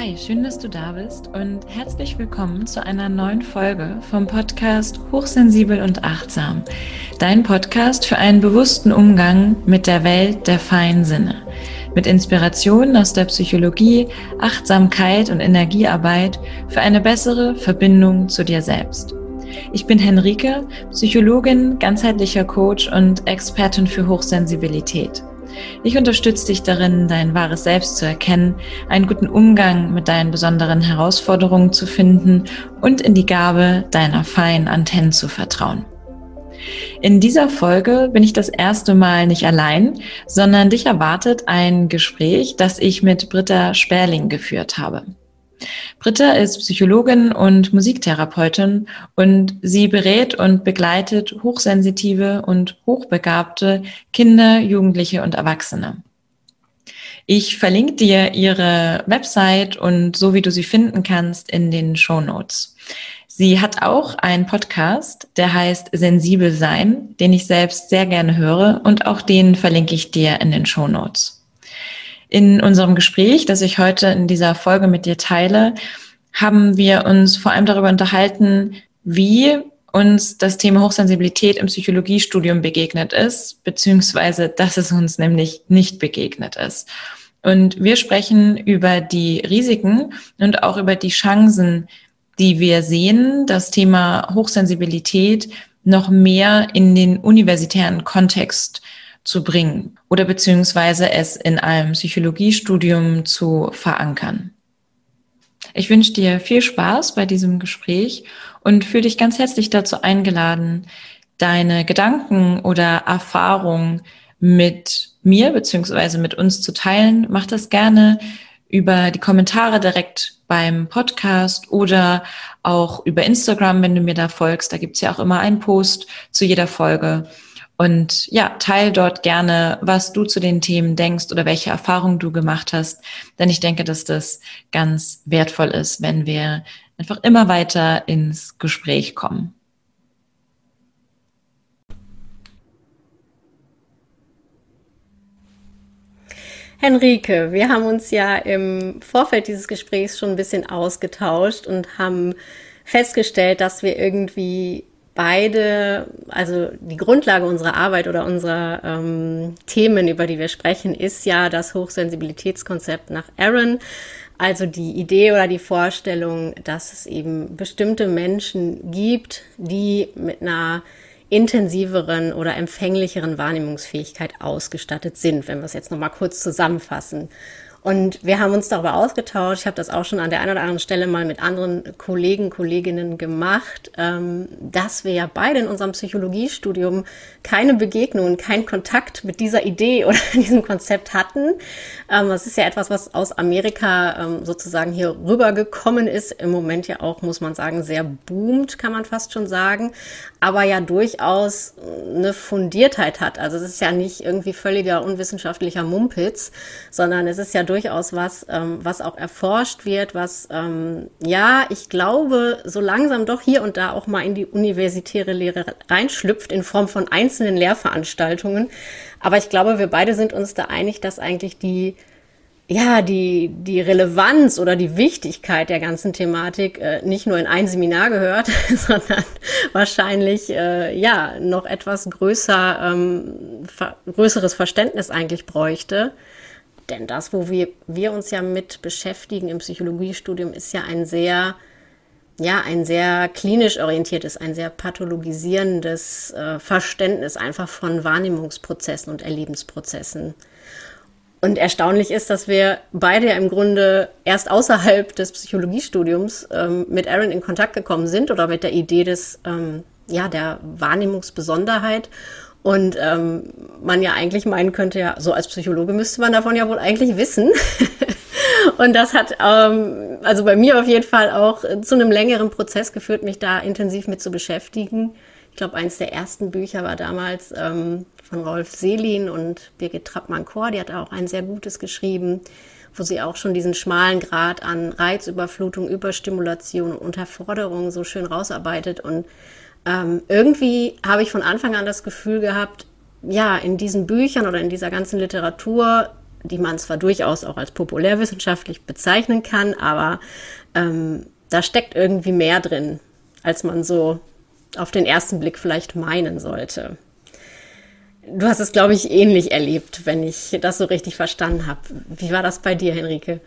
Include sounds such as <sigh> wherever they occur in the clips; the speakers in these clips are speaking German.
Hi, schön, dass du da bist und herzlich willkommen zu einer neuen Folge vom Podcast Hochsensibel und Achtsam. Dein Podcast für einen bewussten Umgang mit der Welt der feinen Sinne. Mit Inspirationen aus der Psychologie, Achtsamkeit und Energiearbeit für eine bessere Verbindung zu dir selbst. Ich bin Henrike, Psychologin, ganzheitlicher Coach und Expertin für Hochsensibilität. Ich unterstütze dich darin, dein wahres Selbst zu erkennen, einen guten Umgang mit deinen besonderen Herausforderungen zu finden und in die Gabe deiner feinen Antennen zu vertrauen. In dieser Folge bin ich das erste Mal nicht allein, sondern dich erwartet ein Gespräch, das ich mit Britta Sperling geführt habe. Britta ist Psychologin und Musiktherapeutin und sie berät und begleitet hochsensitive und hochbegabte Kinder, Jugendliche und Erwachsene. Ich verlinke dir ihre Website und so wie du sie finden kannst in den Show Notes. Sie hat auch einen Podcast, der heißt Sensibel sein, den ich selbst sehr gerne höre und auch den verlinke ich dir in den Show Notes. In unserem Gespräch, das ich heute in dieser Folge mit dir teile, haben wir uns vor allem darüber unterhalten, wie uns das Thema Hochsensibilität im Psychologiestudium begegnet ist, beziehungsweise dass es uns nämlich nicht begegnet ist. Und wir sprechen über die Risiken und auch über die Chancen, die wir sehen, das Thema Hochsensibilität noch mehr in den universitären Kontext zu bringen oder beziehungsweise es in einem Psychologiestudium zu verankern. Ich wünsche dir viel Spaß bei diesem Gespräch und fühle dich ganz herzlich dazu eingeladen, deine Gedanken oder Erfahrungen mit mir beziehungsweise mit uns zu teilen. Mach das gerne über die Kommentare direkt beim Podcast oder auch über Instagram, wenn du mir da folgst. Da gibt's ja auch immer einen Post zu jeder Folge. Und ja, teil dort gerne, was du zu den Themen denkst oder welche Erfahrungen du gemacht hast. Denn ich denke, dass das ganz wertvoll ist, wenn wir einfach immer weiter ins Gespräch kommen. Henrike, wir haben uns ja im Vorfeld dieses Gesprächs schon ein bisschen ausgetauscht und haben festgestellt, dass wir irgendwie beide, also die Grundlage unserer Arbeit oder unserer ähm, Themen, über die wir sprechen, ist ja das Hochsensibilitätskonzept nach Aaron. Also die Idee oder die Vorstellung, dass es eben bestimmte Menschen gibt, die mit einer intensiveren oder empfänglicheren Wahrnehmungsfähigkeit ausgestattet sind, wenn wir es jetzt nochmal kurz zusammenfassen. Und wir haben uns darüber ausgetauscht. Ich habe das auch schon an der einen oder anderen Stelle mal mit anderen Kollegen, Kolleginnen gemacht, ähm, dass wir ja beide in unserem Psychologiestudium keine Begegnungen, keinen Kontakt mit dieser Idee <laughs> oder diesem Konzept hatten. Ähm, das ist ja etwas, was aus Amerika ähm, sozusagen hier rübergekommen ist. Im Moment ja auch, muss man sagen, sehr boomt, kann man fast schon sagen. Aber ja durchaus eine Fundiertheit hat. Also es ist ja nicht irgendwie völliger unwissenschaftlicher Mumpitz, sondern es ist ja durchaus was, ähm, was auch erforscht wird, was, ähm, ja, ich glaube, so langsam doch hier und da auch mal in die universitäre Lehre reinschlüpft in Form von einzelnen Lehrveranstaltungen. Aber ich glaube, wir beide sind uns da einig, dass eigentlich die, ja, die, die Relevanz oder die Wichtigkeit der ganzen Thematik äh, nicht nur in ein Seminar gehört, <laughs> sondern wahrscheinlich, äh, ja, noch etwas größer, ähm, ver größeres Verständnis eigentlich bräuchte. Denn das, wo wir, wir uns ja mit beschäftigen im Psychologiestudium, ist ja ein sehr, ja, ein sehr klinisch orientiertes, ein sehr pathologisierendes äh, Verständnis einfach von Wahrnehmungsprozessen und Erlebensprozessen. Und erstaunlich ist, dass wir beide ja im Grunde erst außerhalb des Psychologiestudiums ähm, mit Aaron in Kontakt gekommen sind oder mit der Idee des, ähm, ja, der Wahrnehmungsbesonderheit und ähm, man ja eigentlich meinen könnte, ja, so als Psychologe müsste man davon ja wohl eigentlich wissen. <laughs> und das hat ähm, also bei mir auf jeden Fall auch zu einem längeren Prozess geführt, mich da intensiv mit zu beschäftigen. Ich glaube, eines der ersten Bücher war damals ähm, von Rolf Selin und Birgit Trappmann-Kor, die hat auch ein sehr gutes geschrieben, wo sie auch schon diesen schmalen Grad an Reizüberflutung, Überstimulation und Unterforderung so schön rausarbeitet und ähm, irgendwie habe ich von Anfang an das Gefühl gehabt, ja, in diesen Büchern oder in dieser ganzen Literatur die man zwar durchaus auch als populärwissenschaftlich bezeichnen kann, aber ähm, da steckt irgendwie mehr drin, als man so auf den ersten Blick vielleicht meinen sollte. Du hast es, glaube ich, ähnlich erlebt, wenn ich das so richtig verstanden habe. Wie war das bei dir, Henrike?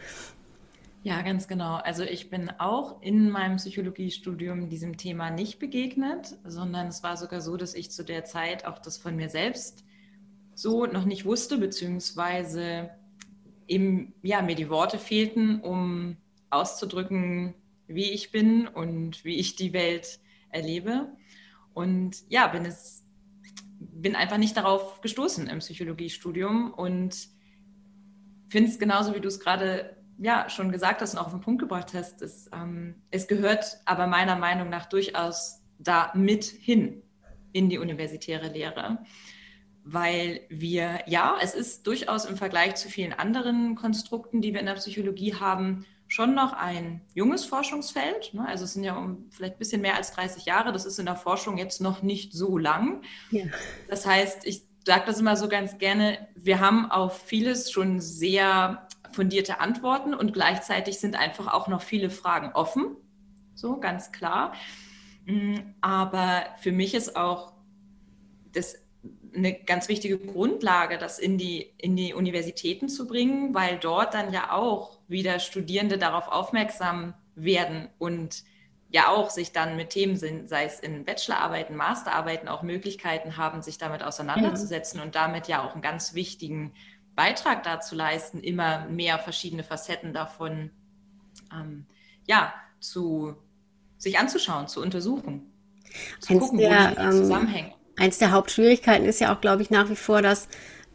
Ja, ganz genau. Also ich bin auch in meinem Psychologiestudium diesem Thema nicht begegnet, sondern es war sogar so, dass ich zu der Zeit auch das von mir selbst so noch nicht wusste, beziehungsweise eben, ja, mir die Worte fehlten, um auszudrücken, wie ich bin und wie ich die Welt erlebe. Und ja, bin es, bin einfach nicht darauf gestoßen im Psychologiestudium und finde es genauso, wie du es gerade ja schon gesagt hast und auch auf den Punkt gebracht hast. Es, ähm, es gehört aber meiner Meinung nach durchaus da mit hin in die universitäre Lehre weil wir, ja, es ist durchaus im Vergleich zu vielen anderen Konstrukten, die wir in der Psychologie haben, schon noch ein junges Forschungsfeld. Ne? Also es sind ja um vielleicht ein bisschen mehr als 30 Jahre. Das ist in der Forschung jetzt noch nicht so lang. Ja. Das heißt, ich sage das immer so ganz gerne, wir haben auf vieles schon sehr fundierte Antworten und gleichzeitig sind einfach auch noch viele Fragen offen. So, ganz klar. Mm, aber für mich ist auch das eine ganz wichtige Grundlage, das in die, in die Universitäten zu bringen, weil dort dann ja auch wieder Studierende darauf aufmerksam werden und ja auch sich dann mit Themen sind, sei es in Bachelorarbeiten, Masterarbeiten, auch Möglichkeiten haben, sich damit auseinanderzusetzen ja. und damit ja auch einen ganz wichtigen Beitrag dazu leisten, immer mehr verschiedene Facetten davon ähm, ja, zu, sich anzuschauen, zu untersuchen, zu Eins gucken, der, wo die ähm, zusammenhängen eins der Hauptschwierigkeiten ist ja auch, glaube ich, nach wie vor, dass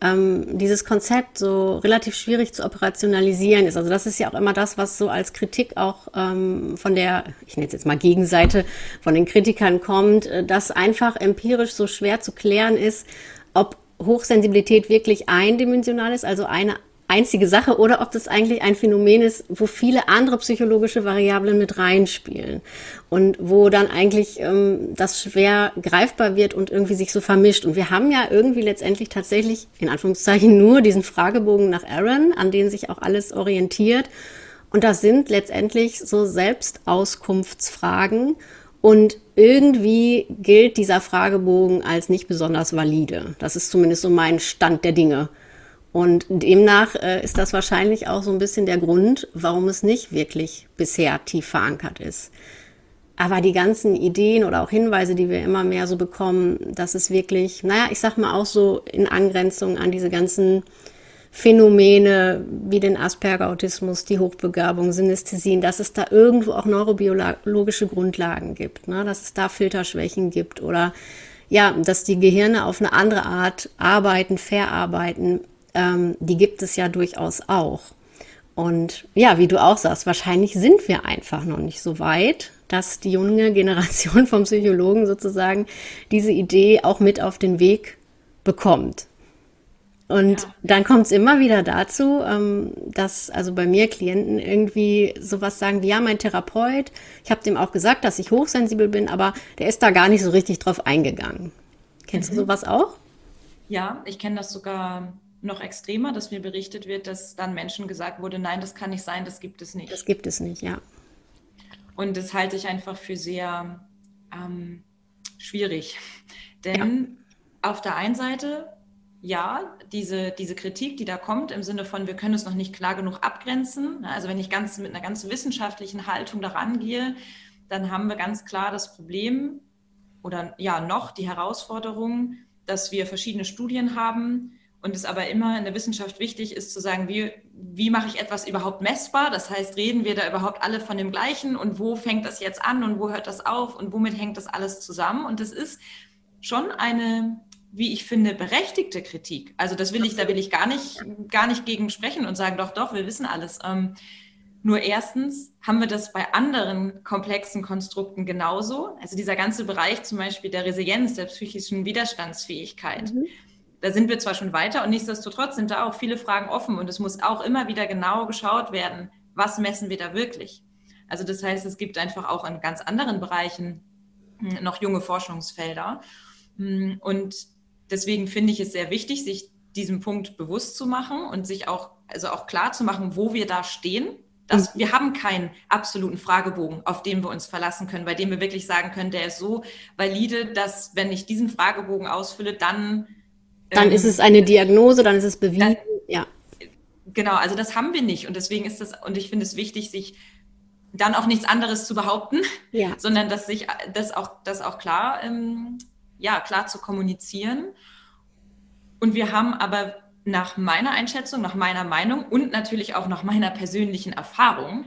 ähm, dieses Konzept so relativ schwierig zu operationalisieren ist. Also das ist ja auch immer das, was so als Kritik auch ähm, von der, ich nenne es jetzt mal Gegenseite, von den Kritikern kommt, äh, dass einfach empirisch so schwer zu klären ist, ob Hochsensibilität wirklich eindimensional ist, also eine einzige Sache oder ob das eigentlich ein Phänomen ist, wo viele andere psychologische Variablen mit reinspielen und wo dann eigentlich ähm, das schwer greifbar wird und irgendwie sich so vermischt. Und wir haben ja irgendwie letztendlich tatsächlich in Anführungszeichen nur diesen Fragebogen nach Aaron, an den sich auch alles orientiert. Und das sind letztendlich so Selbstauskunftsfragen. Und irgendwie gilt dieser Fragebogen als nicht besonders valide. Das ist zumindest so mein Stand der Dinge. Und demnach äh, ist das wahrscheinlich auch so ein bisschen der Grund, warum es nicht wirklich bisher tief verankert ist. Aber die ganzen Ideen oder auch Hinweise, die wir immer mehr so bekommen, dass es wirklich, naja, ich sag mal auch so in Angrenzung an diese ganzen Phänomene wie den Asperger-Autismus, die Hochbegabung, Synästhesien, dass es da irgendwo auch neurobiologische Grundlagen gibt, ne? dass es da Filterschwächen gibt oder ja, dass die Gehirne auf eine andere Art arbeiten, verarbeiten, ähm, die gibt es ja durchaus auch. Und ja, wie du auch sagst, wahrscheinlich sind wir einfach noch nicht so weit, dass die junge Generation <laughs> vom Psychologen sozusagen diese Idee auch mit auf den Weg bekommt. Und ja. dann kommt es immer wieder dazu, ähm, dass also bei mir Klienten irgendwie sowas sagen wie, ja, mein Therapeut, ich habe dem auch gesagt, dass ich hochsensibel bin, aber der ist da gar nicht so richtig drauf eingegangen. Kennst mhm. du sowas auch? Ja, ich kenne das sogar noch extremer, dass mir berichtet wird, dass dann Menschen gesagt wurde, nein, das kann nicht sein, das gibt es nicht. Das gibt es nicht, ja. Und das halte ich einfach für sehr ähm, schwierig. Denn ja. auf der einen Seite, ja, diese, diese Kritik, die da kommt, im Sinne von, wir können es noch nicht klar genug abgrenzen. Also wenn ich ganz mit einer ganz wissenschaftlichen Haltung daran gehe, dann haben wir ganz klar das Problem oder ja noch die Herausforderung, dass wir verschiedene Studien haben, und es aber immer in der Wissenschaft wichtig ist zu sagen, wie, wie mache ich etwas überhaupt messbar? Das heißt, reden wir da überhaupt alle von dem Gleichen und wo fängt das jetzt an und wo hört das auf und womit hängt das alles zusammen? Und das ist schon eine, wie ich finde, berechtigte Kritik. Also das will ich, da will ich gar nicht, gar nicht gegen sprechen und sagen, doch, doch, wir wissen alles. Ähm, nur erstens haben wir das bei anderen komplexen Konstrukten genauso. Also dieser ganze Bereich zum Beispiel der Resilienz, der psychischen Widerstandsfähigkeit. Mhm da sind wir zwar schon weiter und nichtsdestotrotz sind da auch viele Fragen offen und es muss auch immer wieder genau geschaut werden, was messen wir da wirklich. Also das heißt, es gibt einfach auch in ganz anderen Bereichen noch junge Forschungsfelder. Und deswegen finde ich es sehr wichtig, sich diesen Punkt bewusst zu machen und sich auch, also auch klar zu machen, wo wir da stehen. Dass mhm. wir haben keinen absoluten Fragebogen, auf den wir uns verlassen können, bei dem wir wirklich sagen können, der ist so valide, dass wenn ich diesen Fragebogen ausfülle, dann dann ähm, ist es eine Diagnose, dann ist es bewiesen. Dann, ja. Genau, also das haben wir nicht und deswegen ist das und ich finde es wichtig, sich dann auch nichts anderes zu behaupten, ja. sondern dass sich das auch, das auch klar, ähm, ja, klar zu kommunizieren. Und wir haben aber nach meiner Einschätzung, nach meiner Meinung und natürlich auch nach meiner persönlichen Erfahrung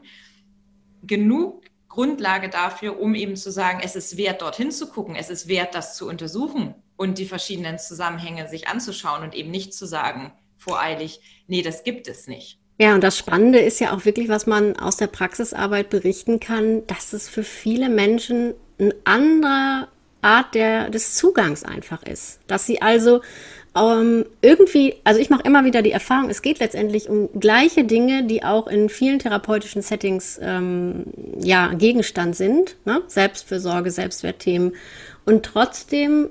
genug Grundlage dafür, um eben zu sagen, es ist wert, dorthin zu gucken, es ist wert, das zu untersuchen und die verschiedenen Zusammenhänge sich anzuschauen und eben nicht zu sagen, voreilig, nee, das gibt es nicht. Ja, und das Spannende ist ja auch wirklich, was man aus der Praxisarbeit berichten kann, dass es für viele Menschen eine andere Art der, des Zugangs einfach ist. Dass sie also ähm, irgendwie, also ich mache immer wieder die Erfahrung, es geht letztendlich um gleiche Dinge, die auch in vielen therapeutischen Settings ähm, ja Gegenstand sind, ne? Selbstfürsorge, Selbstwertthemen. Und trotzdem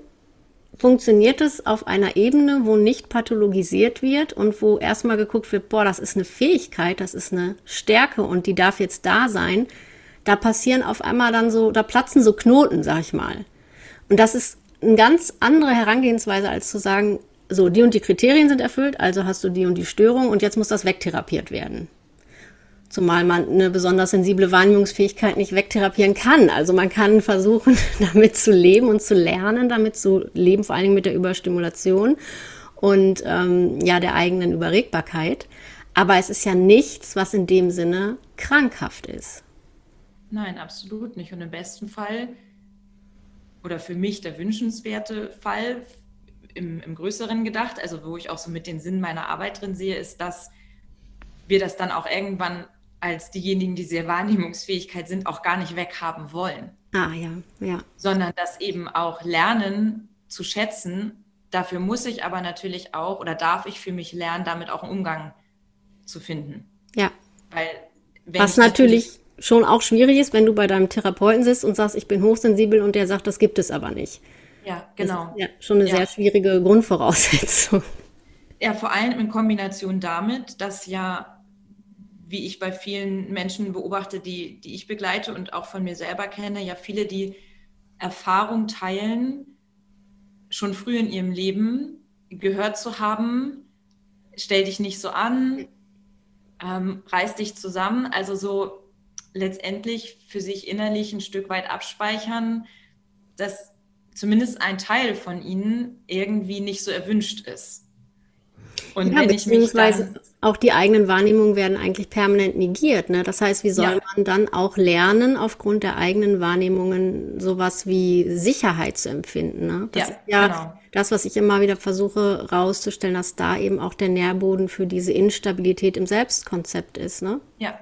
funktioniert es auf einer Ebene, wo nicht pathologisiert wird und wo erstmal geguckt wird, boah, das ist eine Fähigkeit, das ist eine Stärke und die darf jetzt da sein. Da passieren auf einmal dann so, da platzen so Knoten, sag ich mal. Und das ist eine ganz andere Herangehensweise, als zu sagen, so, die und die Kriterien sind erfüllt, also hast du die und die Störung und jetzt muss das wegtherapiert werden. Zumal man eine besonders sensible Wahrnehmungsfähigkeit nicht wegtherapieren kann. Also man kann versuchen, <laughs> damit zu leben und zu lernen, damit zu leben, vor allen Dingen mit der Überstimulation und ähm, ja der eigenen Überregbarkeit. Aber es ist ja nichts, was in dem Sinne krankhaft ist. Nein, absolut nicht. Und im besten Fall oder für mich der wünschenswerte Fall im, im größeren gedacht, also wo ich auch so mit den Sinn meiner Arbeit drin sehe, ist, dass wir das dann auch irgendwann als diejenigen, die sehr Wahrnehmungsfähigkeit sind, auch gar nicht weghaben wollen. Ah ja, ja. Sondern das eben auch lernen zu schätzen. Dafür muss ich aber natürlich auch oder darf ich für mich lernen, damit auch einen Umgang zu finden. Ja. Weil was natürlich, natürlich schon auch schwierig ist, wenn du bei deinem Therapeuten sitzt und sagst, ich bin hochsensibel und der sagt, das gibt es aber nicht. Ja, genau. ja schon eine ja. sehr schwierige Grundvoraussetzung. Ja, vor allem in Kombination damit, dass ja wie ich bei vielen Menschen beobachte, die, die ich begleite und auch von mir selber kenne, ja viele, die Erfahrung teilen, schon früh in ihrem Leben gehört zu haben, stell dich nicht so an, ähm, reiß dich zusammen, also so letztendlich für sich innerlich ein Stück weit abspeichern, dass zumindest ein Teil von ihnen irgendwie nicht so erwünscht ist. Und ja, beziehungsweise auch die eigenen Wahrnehmungen werden eigentlich permanent negiert. Ne? Das heißt, wie soll ja. man dann auch lernen, aufgrund der eigenen Wahrnehmungen sowas wie Sicherheit zu empfinden? Ne? Das ja, ist ja genau. das, was ich immer wieder versuche rauszustellen, dass da eben auch der Nährboden für diese Instabilität im Selbstkonzept ist. Ne? Ja,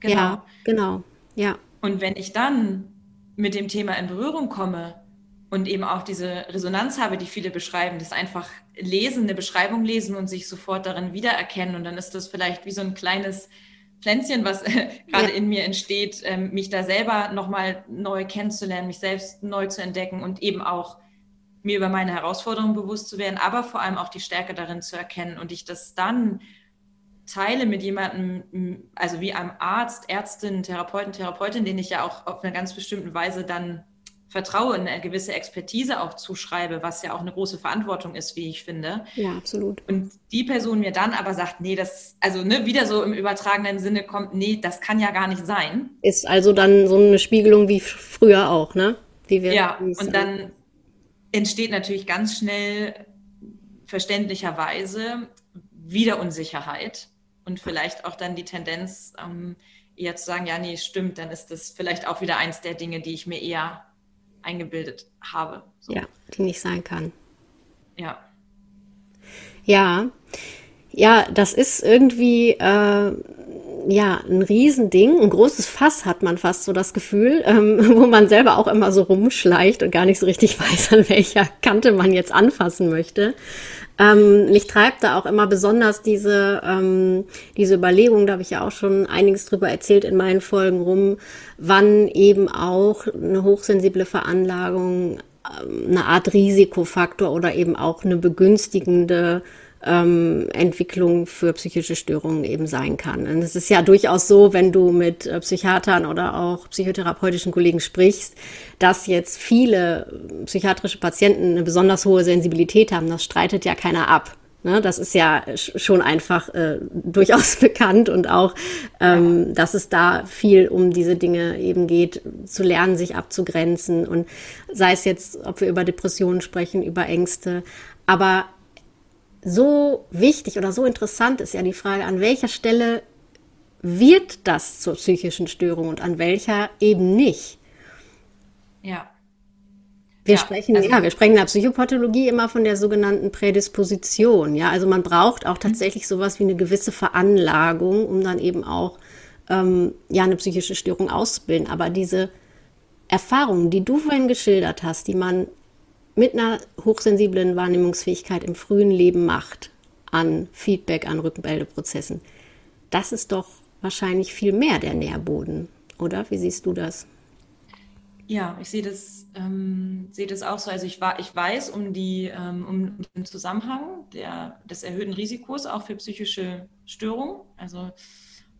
genau. Ja, genau. Ja. Und wenn ich dann mit dem Thema in Berührung komme, und eben auch diese Resonanz habe, die viele beschreiben, das einfach lesen, eine Beschreibung lesen und sich sofort darin wiedererkennen. Und dann ist das vielleicht wie so ein kleines Pflänzchen, was <laughs> gerade ja. in mir entsteht, ähm, mich da selber nochmal neu kennenzulernen, mich selbst neu zu entdecken und eben auch mir über meine Herausforderungen bewusst zu werden, aber vor allem auch die Stärke darin zu erkennen und ich das dann teile mit jemandem, also wie einem Arzt, Ärztin, Therapeuten, Therapeutin, den ich ja auch auf eine ganz bestimmte Weise dann vertraue, eine gewisse Expertise auch zuschreibe, was ja auch eine große Verantwortung ist, wie ich finde. Ja, absolut. Und die Person mir dann aber sagt, nee, das, also ne, wieder so im übertragenen Sinne kommt, nee, das kann ja gar nicht sein. Ist also dann so eine Spiegelung wie früher auch, ne? Wie wir ja, und dann entsteht natürlich ganz schnell verständlicherweise wieder Unsicherheit und vielleicht auch dann die Tendenz, ähm, eher zu sagen, ja, nee, stimmt, dann ist das vielleicht auch wieder eins der Dinge, die ich mir eher eingebildet habe. So. Ja, die nicht sein kann. Ja. Ja, ja, das ist irgendwie äh, ja ein Riesending, ein großes Fass hat man fast so das Gefühl, ähm, <laughs> wo man selber auch immer so rumschleicht und gar nicht so richtig <laughs> weiß, an welcher Kante man jetzt anfassen möchte. Ähm, mich treibt da auch immer besonders diese, ähm, diese Überlegung, da habe ich ja auch schon einiges drüber erzählt in meinen Folgen rum, wann eben auch eine hochsensible Veranlagung ähm, eine Art Risikofaktor oder eben auch eine begünstigende ähm, Entwicklung für psychische Störungen eben sein kann. Und es ist ja durchaus so, wenn du mit äh, Psychiatern oder auch psychotherapeutischen Kollegen sprichst, dass jetzt viele psychiatrische Patienten eine besonders hohe Sensibilität haben. Das streitet ja keiner ab. Ne, das ist ja schon einfach äh, <laughs> durchaus bekannt und auch, ähm, dass es da viel um diese Dinge eben geht, zu lernen, sich abzugrenzen und sei es jetzt, ob wir über Depressionen sprechen, über Ängste. Aber so wichtig oder so interessant ist ja die Frage, an welcher Stelle wird das zur psychischen Störung und an welcher eben nicht. Ja. Wir ja, sprechen, also, ja, wir sprechen in der Psychopathologie immer von der sogenannten Prädisposition. Ja, also man braucht auch mhm. tatsächlich sowas wie eine gewisse Veranlagung, um dann eben auch ähm, ja eine psychische Störung auszubilden. Aber diese Erfahrungen, die du vorhin geschildert hast, die man mit einer hochsensiblen Wahrnehmungsfähigkeit im frühen Leben macht an Feedback, an Rückmeldeprozessen, das ist doch wahrscheinlich viel mehr der Nährboden, oder? Wie siehst du das? Ja, ich sehe das, ähm, sehe das auch so. Also ich, war, ich weiß um, die, ähm, um den Zusammenhang der, des erhöhten Risikos auch für psychische Störungen. Also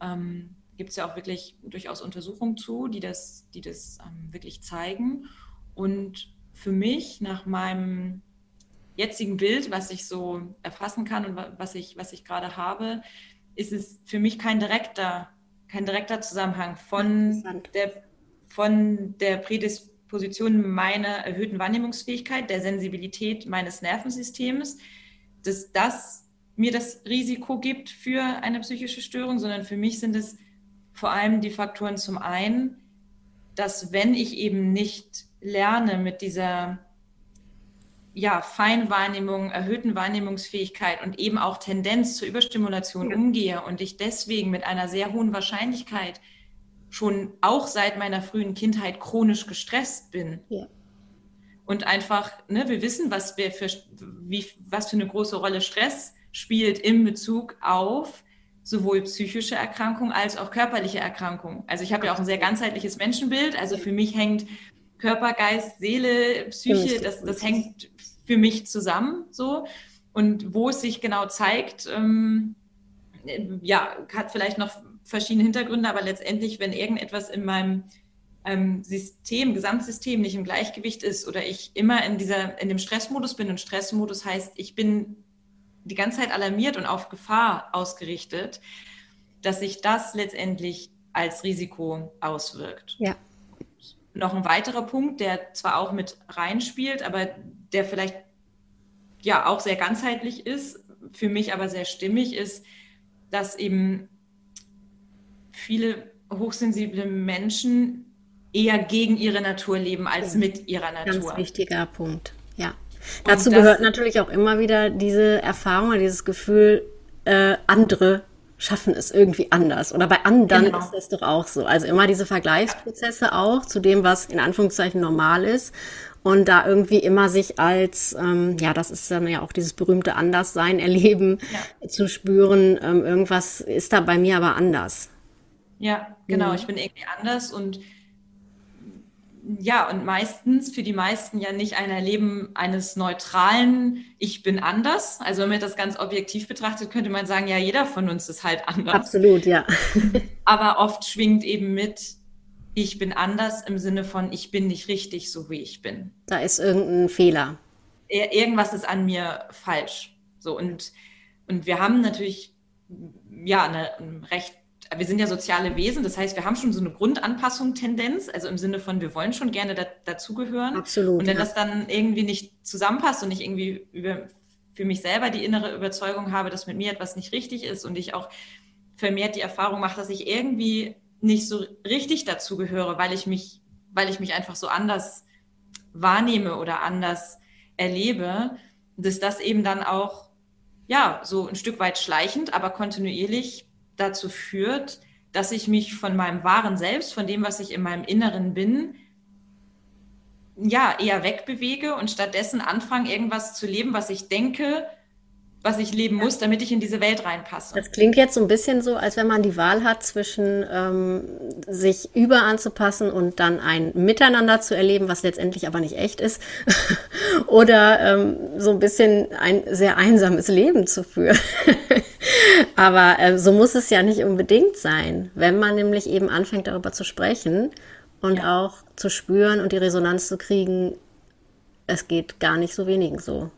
ähm, gibt es ja auch wirklich durchaus Untersuchungen zu, die das, die das ähm, wirklich zeigen. Und für mich nach meinem jetzigen Bild, was ich so erfassen kann und was ich, was ich gerade habe, ist es für mich kein direkter, kein direkter Zusammenhang von der, von der Prädisposition meiner erhöhten Wahrnehmungsfähigkeit, der Sensibilität meines Nervensystems, dass das mir das Risiko gibt für eine psychische Störung, sondern für mich sind es vor allem die Faktoren zum einen, dass wenn ich eben nicht lerne mit dieser ja, Feinwahrnehmung, erhöhten Wahrnehmungsfähigkeit und eben auch Tendenz zur Überstimulation ja. umgehe und ich deswegen mit einer sehr hohen Wahrscheinlichkeit schon auch seit meiner frühen Kindheit chronisch gestresst bin. Ja. Und einfach, ne, wir wissen, was, wir für, wie, was für eine große Rolle Stress spielt in Bezug auf sowohl psychische Erkrankungen als auch körperliche Erkrankungen. Also ich habe ja auch ein sehr ganzheitliches Menschenbild. Also für mich hängt Körper, Geist, Seele, Psyche, das, das hängt für mich zusammen so. Und wo es sich genau zeigt, ähm, ja, hat vielleicht noch verschiedene Hintergründe, aber letztendlich, wenn irgendetwas in meinem ähm, System, Gesamtsystem nicht im Gleichgewicht ist oder ich immer in dieser, in dem Stressmodus bin und Stressmodus heißt, ich bin die ganze Zeit alarmiert und auf Gefahr ausgerichtet, dass sich das letztendlich als Risiko auswirkt. Ja noch ein weiterer Punkt, der zwar auch mit reinspielt, aber der vielleicht ja auch sehr ganzheitlich ist, für mich aber sehr stimmig ist, dass eben viele hochsensible Menschen eher gegen ihre Natur leben als mit ihrer Natur. Ganz wichtiger Punkt, ja. Dazu gehört natürlich auch immer wieder diese Erfahrung, dieses Gefühl, äh, andere schaffen es irgendwie anders. Oder bei anderen genau. ist das doch auch so. Also immer diese Vergleichsprozesse auch zu dem, was in Anführungszeichen normal ist. Und da irgendwie immer sich als, ähm, ja, das ist dann ja auch dieses berühmte Anderssein erleben, ja. zu spüren, ähm, irgendwas ist da bei mir aber anders. Ja, genau, mhm. ich bin irgendwie anders und ja, und meistens für die meisten ja nicht ein Erleben eines neutralen Ich bin anders. Also wenn man das ganz objektiv betrachtet, könnte man sagen, ja, jeder von uns ist halt anders. Absolut, ja. <laughs> <laughs> Aber oft schwingt eben mit, ich bin anders im Sinne von, ich bin nicht richtig, so wie ich bin. Da ist irgendein Fehler. Irgendwas ist an mir falsch. So und, und wir haben natürlich ja eine recht wir sind ja soziale Wesen, das heißt, wir haben schon so eine Grundanpassung-Tendenz, also im Sinne von, wir wollen schon gerne da, dazugehören. Absolut. Und wenn ja. das dann irgendwie nicht zusammenpasst und ich irgendwie über, für mich selber die innere Überzeugung habe, dass mit mir etwas nicht richtig ist und ich auch vermehrt die Erfahrung mache, dass ich irgendwie nicht so richtig dazugehöre, weil ich mich, weil ich mich einfach so anders wahrnehme oder anders erlebe, dass das eben dann auch ja so ein Stück weit schleichend, aber kontinuierlich dazu führt, dass ich mich von meinem wahren Selbst, von dem, was ich in meinem Inneren bin, ja, eher wegbewege und stattdessen anfange, irgendwas zu leben, was ich denke, was ich leben muss, damit ich in diese Welt reinpasse. Das klingt jetzt so ein bisschen so, als wenn man die Wahl hat zwischen ähm, sich über anzupassen und dann ein Miteinander zu erleben, was letztendlich aber nicht echt ist, <laughs> oder ähm, so ein bisschen ein sehr einsames Leben zu führen. <laughs> aber äh, so muss es ja nicht unbedingt sein, wenn man nämlich eben anfängt darüber zu sprechen und ja. auch zu spüren und die Resonanz zu kriegen, es geht gar nicht so wenigen so.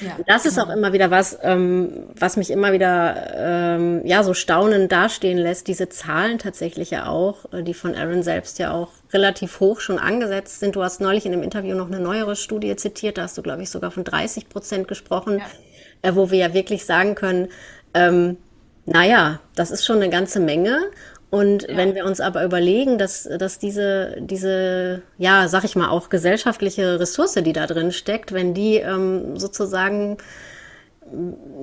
Ja, das ist genau. auch immer wieder was, ähm, was mich immer wieder ähm, ja so staunend dastehen lässt. Diese Zahlen tatsächlich ja auch, äh, die von Aaron selbst ja auch relativ hoch schon angesetzt sind. Du hast neulich in dem Interview noch eine neuere Studie zitiert, da hast du, glaube ich, sogar von 30 Prozent gesprochen, ja. äh, wo wir ja wirklich sagen können, ähm, naja, das ist schon eine ganze Menge. Und ja. wenn wir uns aber überlegen, dass, dass diese, diese, ja, sag ich mal, auch gesellschaftliche Ressource, die da drin steckt, wenn die ähm, sozusagen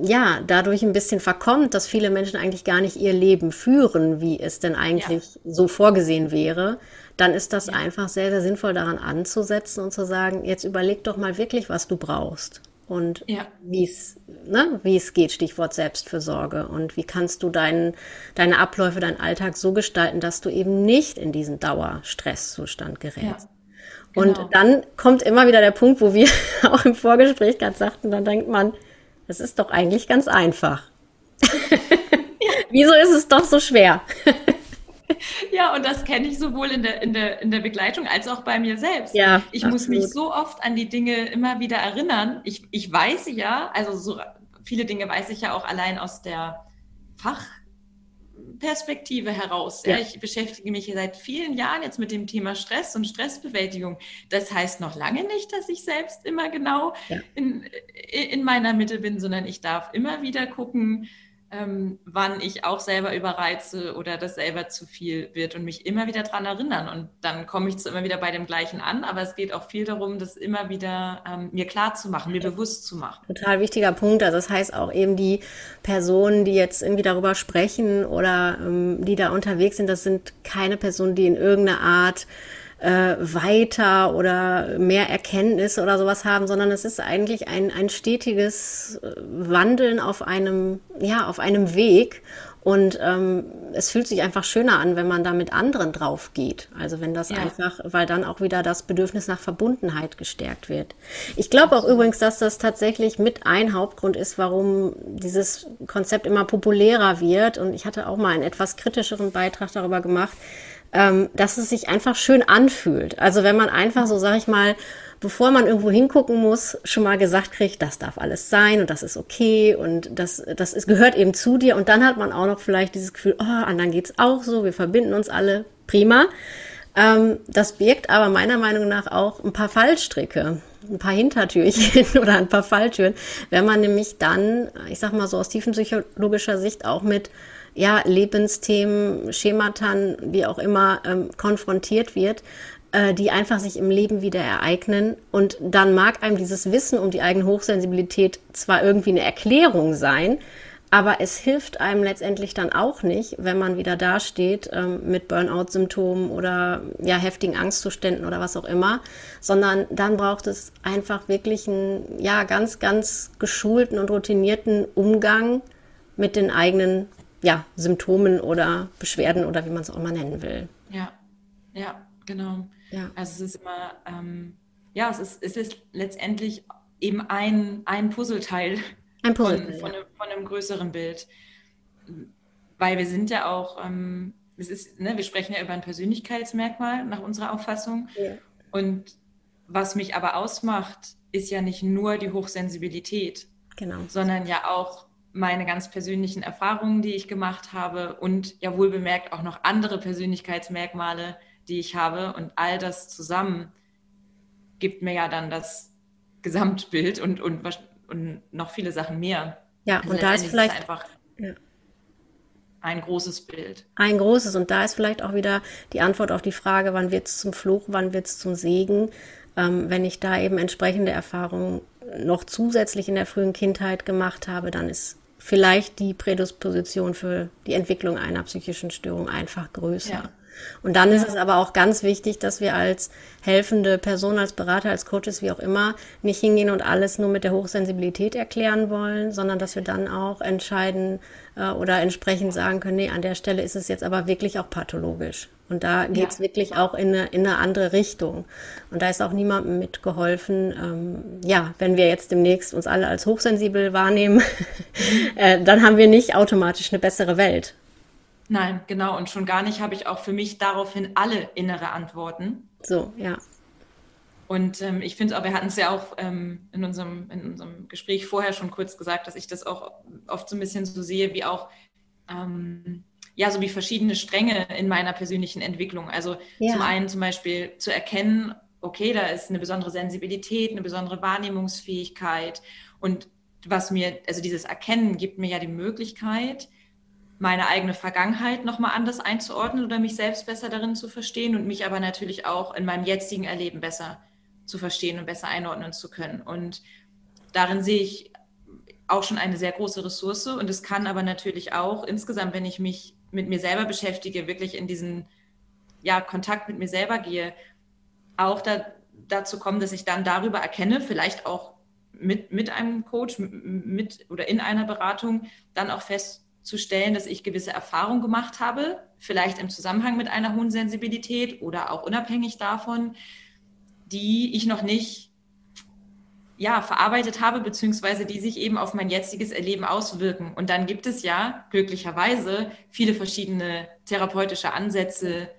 ja, dadurch ein bisschen verkommt, dass viele Menschen eigentlich gar nicht ihr Leben führen, wie es denn eigentlich ja. so vorgesehen wäre, dann ist das ja. einfach sehr, sehr sinnvoll daran anzusetzen und zu sagen, jetzt überleg doch mal wirklich, was du brauchst und ja. wie es ne, wie es geht, Stichwort Selbstfürsorge und wie kannst du deinen, deine Abläufe, deinen Alltag so gestalten, dass du eben nicht in diesen Dauerstresszustand gerätst. Ja. Genau. Und dann kommt immer wieder der Punkt, wo wir <laughs> auch im Vorgespräch gerade sagten, dann denkt man, das ist doch eigentlich ganz einfach. <laughs> Wieso ist es doch so schwer? <laughs> <laughs> Ja, und das kenne ich sowohl in der, in, der, in der Begleitung als auch bei mir selbst. Ja, ich absolut. muss mich so oft an die Dinge immer wieder erinnern. Ich, ich weiß ja, also so viele Dinge weiß ich ja auch allein aus der Fachperspektive heraus. Ja. Ja, ich beschäftige mich seit vielen Jahren jetzt mit dem Thema Stress und Stressbewältigung. Das heißt noch lange nicht, dass ich selbst immer genau ja. in, in meiner Mitte bin, sondern ich darf immer wieder gucken, ähm, wann ich auch selber überreize oder das selber zu viel wird und mich immer wieder daran erinnern. Und dann komme ich zu immer wieder bei dem Gleichen an, aber es geht auch viel darum, das immer wieder ähm, mir klar zu machen, mir bewusst zu machen. Total wichtiger Punkt. Also das heißt auch eben die Personen, die jetzt irgendwie darüber sprechen oder ähm, die da unterwegs sind, das sind keine Personen, die in irgendeiner Art äh, weiter oder mehr Erkenntnisse oder sowas haben, sondern es ist eigentlich ein, ein stetiges äh, Wandeln auf einem, ja, auf einem Weg. Und ähm, es fühlt sich einfach schöner an, wenn man da mit anderen drauf geht. Also wenn das ja. einfach, weil dann auch wieder das Bedürfnis nach Verbundenheit gestärkt wird. Ich glaube auch übrigens, dass das tatsächlich mit ein Hauptgrund ist, warum dieses Konzept immer populärer wird. Und ich hatte auch mal einen etwas kritischeren Beitrag darüber gemacht, ähm, dass es sich einfach schön anfühlt. Also wenn man einfach so, sag ich mal, bevor man irgendwo hingucken muss, schon mal gesagt kriegt, das darf alles sein und das ist okay und das, das ist, gehört eben zu dir. Und dann hat man auch noch vielleicht dieses Gefühl, oh, anderen geht's auch so, wir verbinden uns alle, prima. Ähm, das birgt aber meiner Meinung nach auch ein paar Fallstricke, ein paar Hintertürchen <laughs> oder ein paar Falltüren, wenn man nämlich dann, ich sag mal so aus tiefenpsychologischer Sicht auch mit ja, Lebensthemen, Schematern, wie auch immer, ähm, konfrontiert wird, äh, die einfach sich im Leben wieder ereignen. Und dann mag einem dieses Wissen um die eigene Hochsensibilität zwar irgendwie eine Erklärung sein, aber es hilft einem letztendlich dann auch nicht, wenn man wieder dasteht ähm, mit Burnout-Symptomen oder ja, heftigen Angstzuständen oder was auch immer, sondern dann braucht es einfach wirklich einen ja, ganz, ganz geschulten und routinierten Umgang mit den eigenen ja, Symptomen oder Beschwerden oder wie man es auch mal nennen will. Ja, ja, genau. Ja. Also es ist immer, ähm, ja, es ist, es ist letztendlich eben ein, ein Puzzleteil, ein Puzzleteil von, von, einem, von einem größeren Bild. Weil wir sind ja auch, ähm, es ist, ne, wir sprechen ja über ein Persönlichkeitsmerkmal nach unserer Auffassung. Ja. Und was mich aber ausmacht, ist ja nicht nur die Hochsensibilität, genau. sondern ja auch meine ganz persönlichen Erfahrungen, die ich gemacht habe und ja wohl bemerkt auch noch andere Persönlichkeitsmerkmale, die ich habe. Und all das zusammen gibt mir ja dann das Gesamtbild und, und, und noch viele Sachen mehr. Ja, also und da ist vielleicht ist einfach ja. ein großes Bild. Ein großes. Und da ist vielleicht auch wieder die Antwort auf die Frage, wann wird es zum Fluch, wann wird es zum Segen. Ähm, wenn ich da eben entsprechende Erfahrungen noch zusätzlich in der frühen Kindheit gemacht habe, dann ist vielleicht die Prädisposition für die Entwicklung einer psychischen Störung einfach größer. Ja. Und dann ja. ist es aber auch ganz wichtig, dass wir als helfende Person, als Berater, als Coaches, wie auch immer, nicht hingehen und alles nur mit der Hochsensibilität erklären wollen, sondern dass wir dann auch entscheiden äh, oder entsprechend sagen können, nee, an der Stelle ist es jetzt aber wirklich auch pathologisch. Und da geht es ja. wirklich auch in eine, in eine andere Richtung. Und da ist auch niemandem mitgeholfen. Ähm, ja, wenn wir jetzt demnächst uns alle als hochsensibel wahrnehmen, <laughs> äh, dann haben wir nicht automatisch eine bessere Welt. Nein, genau. Und schon gar nicht habe ich auch für mich daraufhin alle innere Antworten. So, ja. Und ähm, ich finde es auch, wir hatten es ja auch ähm, in, unserem, in unserem Gespräch vorher schon kurz gesagt, dass ich das auch oft so ein bisschen so sehe, wie auch ähm, ja, so wie verschiedene Stränge in meiner persönlichen Entwicklung. Also ja. zum einen zum Beispiel zu erkennen, okay, da ist eine besondere Sensibilität, eine besondere Wahrnehmungsfähigkeit. Und was mir, also dieses Erkennen gibt mir ja die Möglichkeit, meine eigene Vergangenheit nochmal anders einzuordnen oder mich selbst besser darin zu verstehen und mich aber natürlich auch in meinem jetzigen Erleben besser zu verstehen und besser einordnen zu können. Und darin sehe ich auch schon eine sehr große Ressource und es kann aber natürlich auch insgesamt, wenn ich mich mit mir selber beschäftige, wirklich in diesen ja, Kontakt mit mir selber gehe, auch da, dazu kommen, dass ich dann darüber erkenne, vielleicht auch mit, mit einem Coach mit oder in einer Beratung, dann auch festzustellen, dass ich gewisse Erfahrungen gemacht habe, vielleicht im Zusammenhang mit einer hohen Sensibilität oder auch unabhängig davon, die ich noch nicht ja, verarbeitet habe, beziehungsweise die sich eben auf mein jetziges Erleben auswirken. Und dann gibt es ja glücklicherweise viele verschiedene therapeutische Ansätze,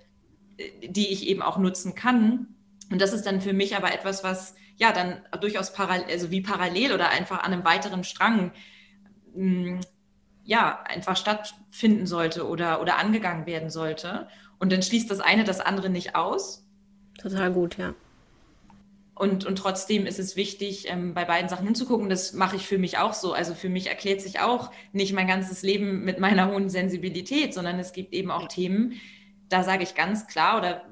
äh, die ich eben auch nutzen kann. Und das ist dann für mich aber etwas, was ja dann durchaus parallel, also wie parallel oder einfach an einem weiteren Strang hm, ja, einfach stattfinden sollte oder, oder angegangen werden sollte. Und dann schließt das eine das andere nicht aus. Total gut, ja. Und, und trotzdem ist es wichtig, ähm, bei beiden Sachen hinzugucken. Das mache ich für mich auch so. Also für mich erklärt sich auch nicht mein ganzes Leben mit meiner hohen Sensibilität, sondern es gibt eben auch Themen, da sage ich ganz klar oder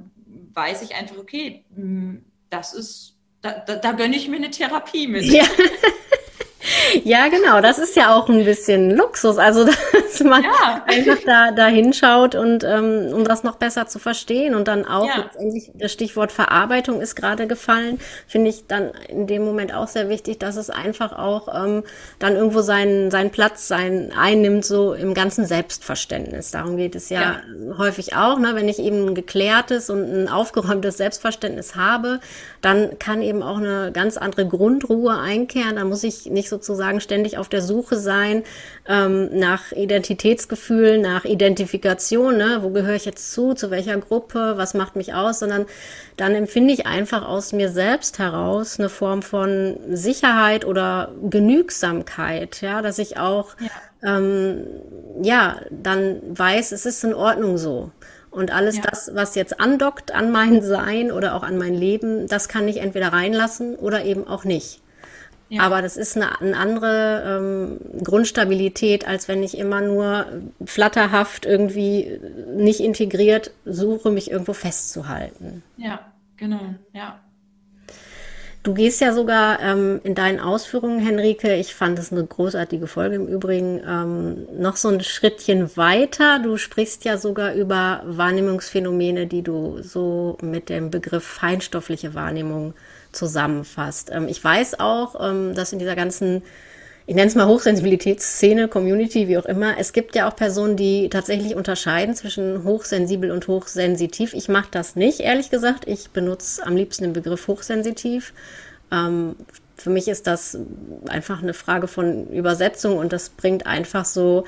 weiß ich einfach, okay, hm, das ist, da, da, da gönne ich mir eine Therapie mit. Ja. <laughs> <laughs> Ja, genau. Das ist ja auch ein bisschen Luxus. Also, <laughs> dass man ja. einfach da, da hinschaut und ähm, um das noch besser zu verstehen und dann auch ja. letztendlich das Stichwort Verarbeitung ist gerade gefallen, finde ich dann in dem Moment auch sehr wichtig, dass es einfach auch ähm, dann irgendwo seinen, seinen Platz sein, einnimmt, so im ganzen Selbstverständnis. Darum geht es ja, ja. häufig auch, ne? wenn ich eben ein geklärtes und ein aufgeräumtes Selbstverständnis habe, dann kann eben auch eine ganz andere Grundruhe einkehren. Da muss ich nicht sozusagen ständig auf der Suche sein ähm, nach Identitätsgefühl, nach Identifikation. Ne? Wo gehöre ich jetzt zu? Zu welcher Gruppe? Was macht mich aus? Sondern dann empfinde ich einfach aus mir selbst heraus eine Form von Sicherheit oder Genügsamkeit. Ja, dass ich auch ja, ähm, ja dann weiß, es ist in Ordnung so. Und alles ja. das, was jetzt andockt an mein Sein oder auch an mein Leben, das kann ich entweder reinlassen oder eben auch nicht. Ja. Aber das ist eine, eine andere ähm, Grundstabilität, als wenn ich immer nur flatterhaft irgendwie nicht integriert suche, mich irgendwo festzuhalten. Ja, genau, ja. Du gehst ja sogar ähm, in deinen Ausführungen, Henrike, ich fand es eine großartige Folge im Übrigen, ähm, noch so ein Schrittchen weiter. Du sprichst ja sogar über Wahrnehmungsphänomene, die du so mit dem Begriff feinstoffliche Wahrnehmung zusammenfasst. Ähm, ich weiß auch, ähm, dass in dieser ganzen ich nenne es mal Hochsensibilitätsszene, Community, wie auch immer. Es gibt ja auch Personen, die tatsächlich unterscheiden zwischen hochsensibel und hochsensitiv. Ich mache das nicht, ehrlich gesagt. Ich benutze am liebsten den Begriff hochsensitiv. Ähm, für mich ist das einfach eine Frage von Übersetzung und das bringt einfach so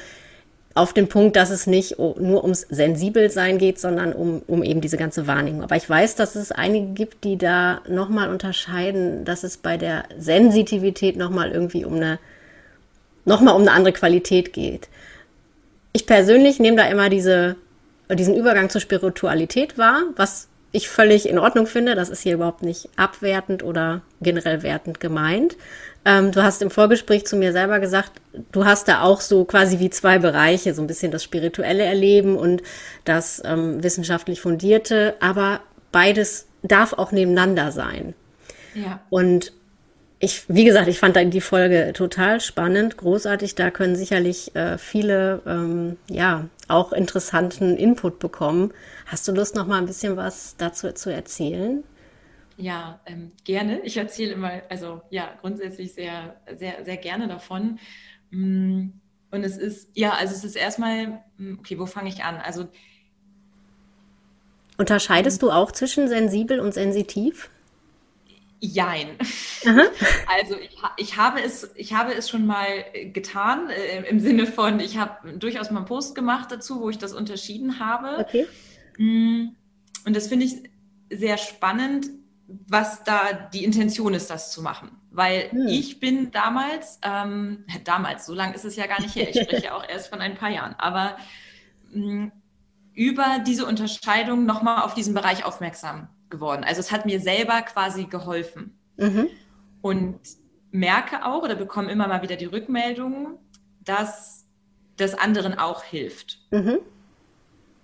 auf den Punkt, dass es nicht nur ums Sensibelsein geht, sondern um, um eben diese ganze Wahrnehmung. Aber ich weiß, dass es einige gibt, die da nochmal unterscheiden, dass es bei der Sensitivität nochmal irgendwie um eine nochmal um eine andere Qualität geht. Ich persönlich nehme da immer diese, diesen Übergang zur Spiritualität wahr, was ich völlig in Ordnung finde. Das ist hier überhaupt nicht abwertend oder generell wertend gemeint. Ähm, du hast im Vorgespräch zu mir selber gesagt, du hast da auch so quasi wie zwei Bereiche, so ein bisschen das spirituelle Erleben und das ähm, wissenschaftlich fundierte, aber beides darf auch nebeneinander sein. Ja. Und ich, wie gesagt, ich fand die Folge total spannend, großartig. Da können sicherlich äh, viele, ähm, ja, auch interessanten Input bekommen. Hast du Lust, noch mal ein bisschen was dazu zu erzählen? Ja, ähm, gerne. Ich erzähle immer, also ja, grundsätzlich sehr, sehr, sehr gerne davon. Mm, und es ist, ja, also es ist erstmal, mm, okay, wo fange ich an? Also Unterscheidest du auch zwischen sensibel und sensitiv? Jein. Aha. <laughs> Also ich, ich, habe es, ich habe es schon mal getan, äh, im Sinne von, ich habe durchaus mal einen Post gemacht dazu, wo ich das unterschieden habe. Okay. Mm, und das finde ich sehr spannend, was da die Intention ist, das zu machen. Weil hm. ich bin damals, ähm, damals, so lange ist es ja gar nicht her, ich spreche ja auch <laughs> erst von ein paar Jahren, aber mh, mm, über diese Unterscheidung nochmal auf diesen Bereich aufmerksam geworden. Also es hat mir selber quasi geholfen. Mhm. Und merke auch oder bekomme immer mal wieder die Rückmeldungen, dass das anderen auch hilft. Mhm.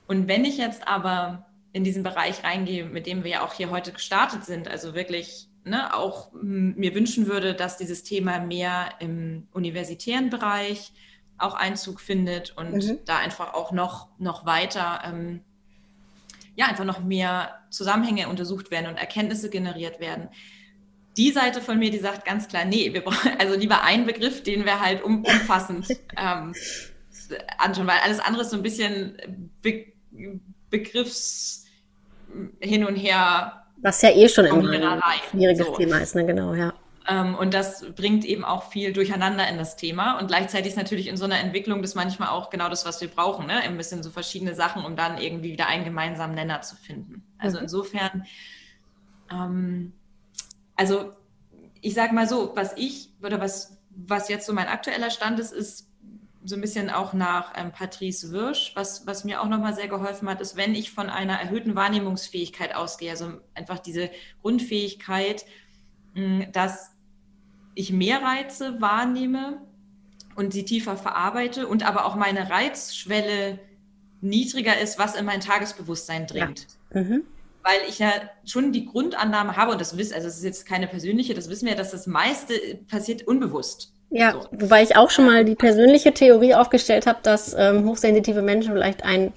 Und wenn ich jetzt aber in diesen Bereich reingehe, mit dem wir ja auch hier heute gestartet sind, also wirklich ne, auch mir wünschen würde, dass dieses Thema mehr im universitären Bereich auch Einzug findet und mhm. da einfach auch noch, noch weiter, ähm, ja, einfach noch mehr Zusammenhänge untersucht werden und Erkenntnisse generiert werden. Die Seite von mir, die sagt ganz klar, nee, wir brauchen <laughs> also lieber einen Begriff, den wir halt um, umfassend <laughs> ähm, anschauen, weil alles andere ist so ein bisschen Be Begriffs hin und her. Was ja eh schon immer ein schwieriges so. Thema ist, ne? Genau, ja. Ähm, und das bringt eben auch viel Durcheinander in das Thema. Und gleichzeitig ist natürlich in so einer Entwicklung das manchmal auch genau das, was wir brauchen, ne? Ein bisschen so verschiedene Sachen, um dann irgendwie wieder einen gemeinsamen Nenner zu finden. Also mhm. insofern, ähm, also ich sage mal so, was ich oder was, was jetzt so mein aktueller Stand ist, ist so ein bisschen auch nach ähm, Patrice Wirsch, was, was mir auch nochmal sehr geholfen hat, ist, wenn ich von einer erhöhten Wahrnehmungsfähigkeit ausgehe, also einfach diese Grundfähigkeit, dass ich mehr Reize wahrnehme und sie tiefer verarbeite und aber auch meine Reizschwelle niedriger ist, was in mein Tagesbewusstsein dringt. Ja. Mhm. Weil ich ja schon die Grundannahme habe, und das wissen, also es ist jetzt keine persönliche, das wissen wir, dass das meiste passiert unbewusst. Ja, so. wobei ich auch schon mal die persönliche Theorie aufgestellt habe, dass ähm, hochsensitive Menschen vielleicht ein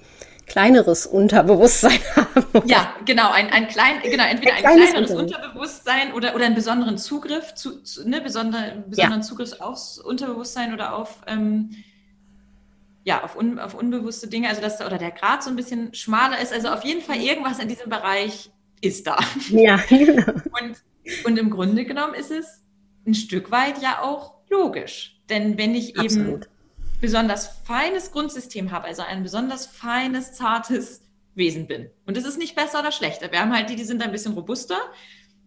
kleineres Unterbewusstsein <laughs> haben. Ja, genau, ein, ein klein, genau, entweder ein, ein kleineres Unterbewusstsein oder, oder einen besonderen Zugriff, zu, zu ne, besonder, besonderen ja. Zugriff aufs Unterbewusstsein oder auf, ähm, ja, auf, un, auf unbewusste Dinge, also dass oder der Grad so ein bisschen schmaler ist. Also auf jeden Fall irgendwas in diesem Bereich ist da. Ja, <laughs> genau. Und, und im Grunde genommen ist es ein Stück weit ja auch logisch. Denn wenn ich Absolut. eben besonders feines Grundsystem habe, also ein besonders feines, zartes Wesen bin. Und es ist nicht besser oder schlechter. Wir haben halt die, die sind ein bisschen robuster,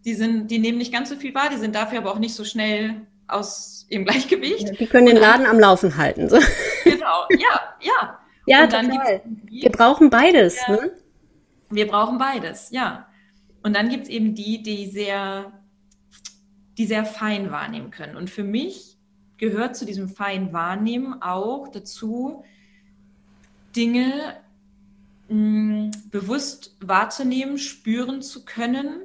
die sind, die nehmen nicht ganz so viel wahr, die sind dafür aber auch nicht so schnell aus ihrem <laughs> Gleichgewicht. Die können den Laden am Laufen halten. So. Genau, ja, ja. Ja, und total. Wir brauchen beides. Ja, ne? Wir brauchen beides, ja. Und dann gibt es eben die, die sehr, die sehr fein wahrnehmen können. Und für mich gehört zu diesem feinen Wahrnehmen auch dazu, Dinge mh, mm, bewusst wahrzunehmen, spüren zu können,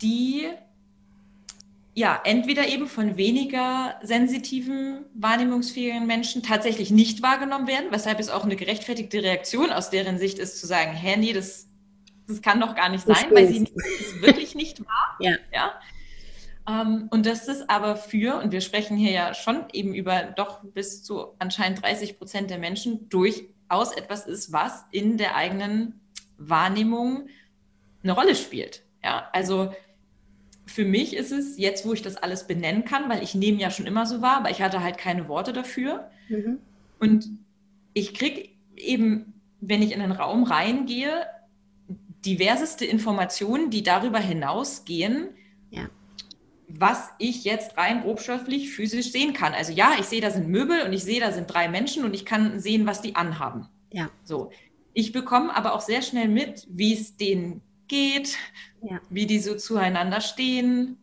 die ja entweder eben von weniger sensitiven, wahrnehmungsfähigen Menschen tatsächlich nicht wahrgenommen werden, weshalb es auch eine gerechtfertigte Reaktion aus deren Sicht ist, zu sagen, nee, das, das kann doch gar nicht sein, weil sie <laughs> es wirklich nicht wahr. Ja. ja? Ähm, und das ist aber für, und wir sprechen hier ja schon eben über doch bis zu anscheinend 30 Prozent der Menschen, durchaus etwas ist, was in der eigenen Wahrnehmung eine Rolle spielt. Ja, also für mich ist es jetzt, wo ich das alles benennen kann, weil ich nehme ja schon immer so wahr, aber ich hatte halt keine Worte dafür. Mhm. Und ich kriege eben, wenn ich in einen Raum reingehe, diverseste Informationen, die darüber hinausgehen, was ich jetzt rein grobstofflich physisch sehen kann. Also ja, ich sehe, da sind Möbel und ich sehe, da sind drei Menschen und ich kann sehen, was die anhaben. Ja. So. Ich bekomme aber auch sehr schnell mit, wie es denen geht, ja. wie die so zueinander stehen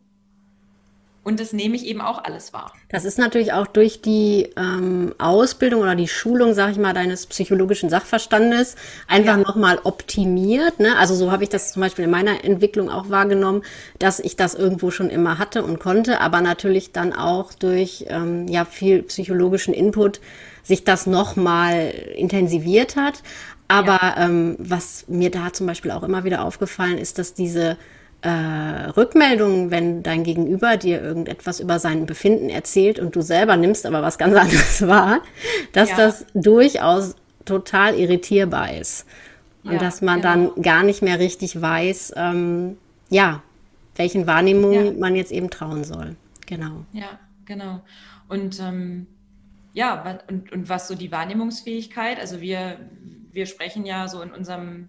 und das nehme ich eben auch alles wahr. Das ist natürlich auch durch die ähm, Ausbildung oder die Schulung, sag ich mal, deines psychologischen Sachverstandes einfach ja. nochmal optimiert. Ne? Also so habe ich das zum Beispiel in meiner Entwicklung auch wahrgenommen, dass ich das irgendwo schon immer hatte und konnte, aber natürlich dann auch durch ähm, ja viel psychologischen Input sich das nochmal intensiviert hat. Aber ja. ähm, was mir da zum Beispiel auch immer wieder aufgefallen ist, dass diese äh, Rückmeldungen, wenn dein Gegenüber dir irgendetwas über sein Befinden erzählt und du selber nimmst aber was ganz <laughs> anderes wahr, dass ja. das durchaus total irritierbar ist. Und ja, dass man genau. dann gar nicht mehr richtig weiß, ähm, ja, welchen Wahrnehmungen ja. man jetzt eben trauen soll. Genau. Ja, genau. Und ähm, ja, und, und was so die Wahrnehmungsfähigkeit, also wir, wir sprechen ja so in unserem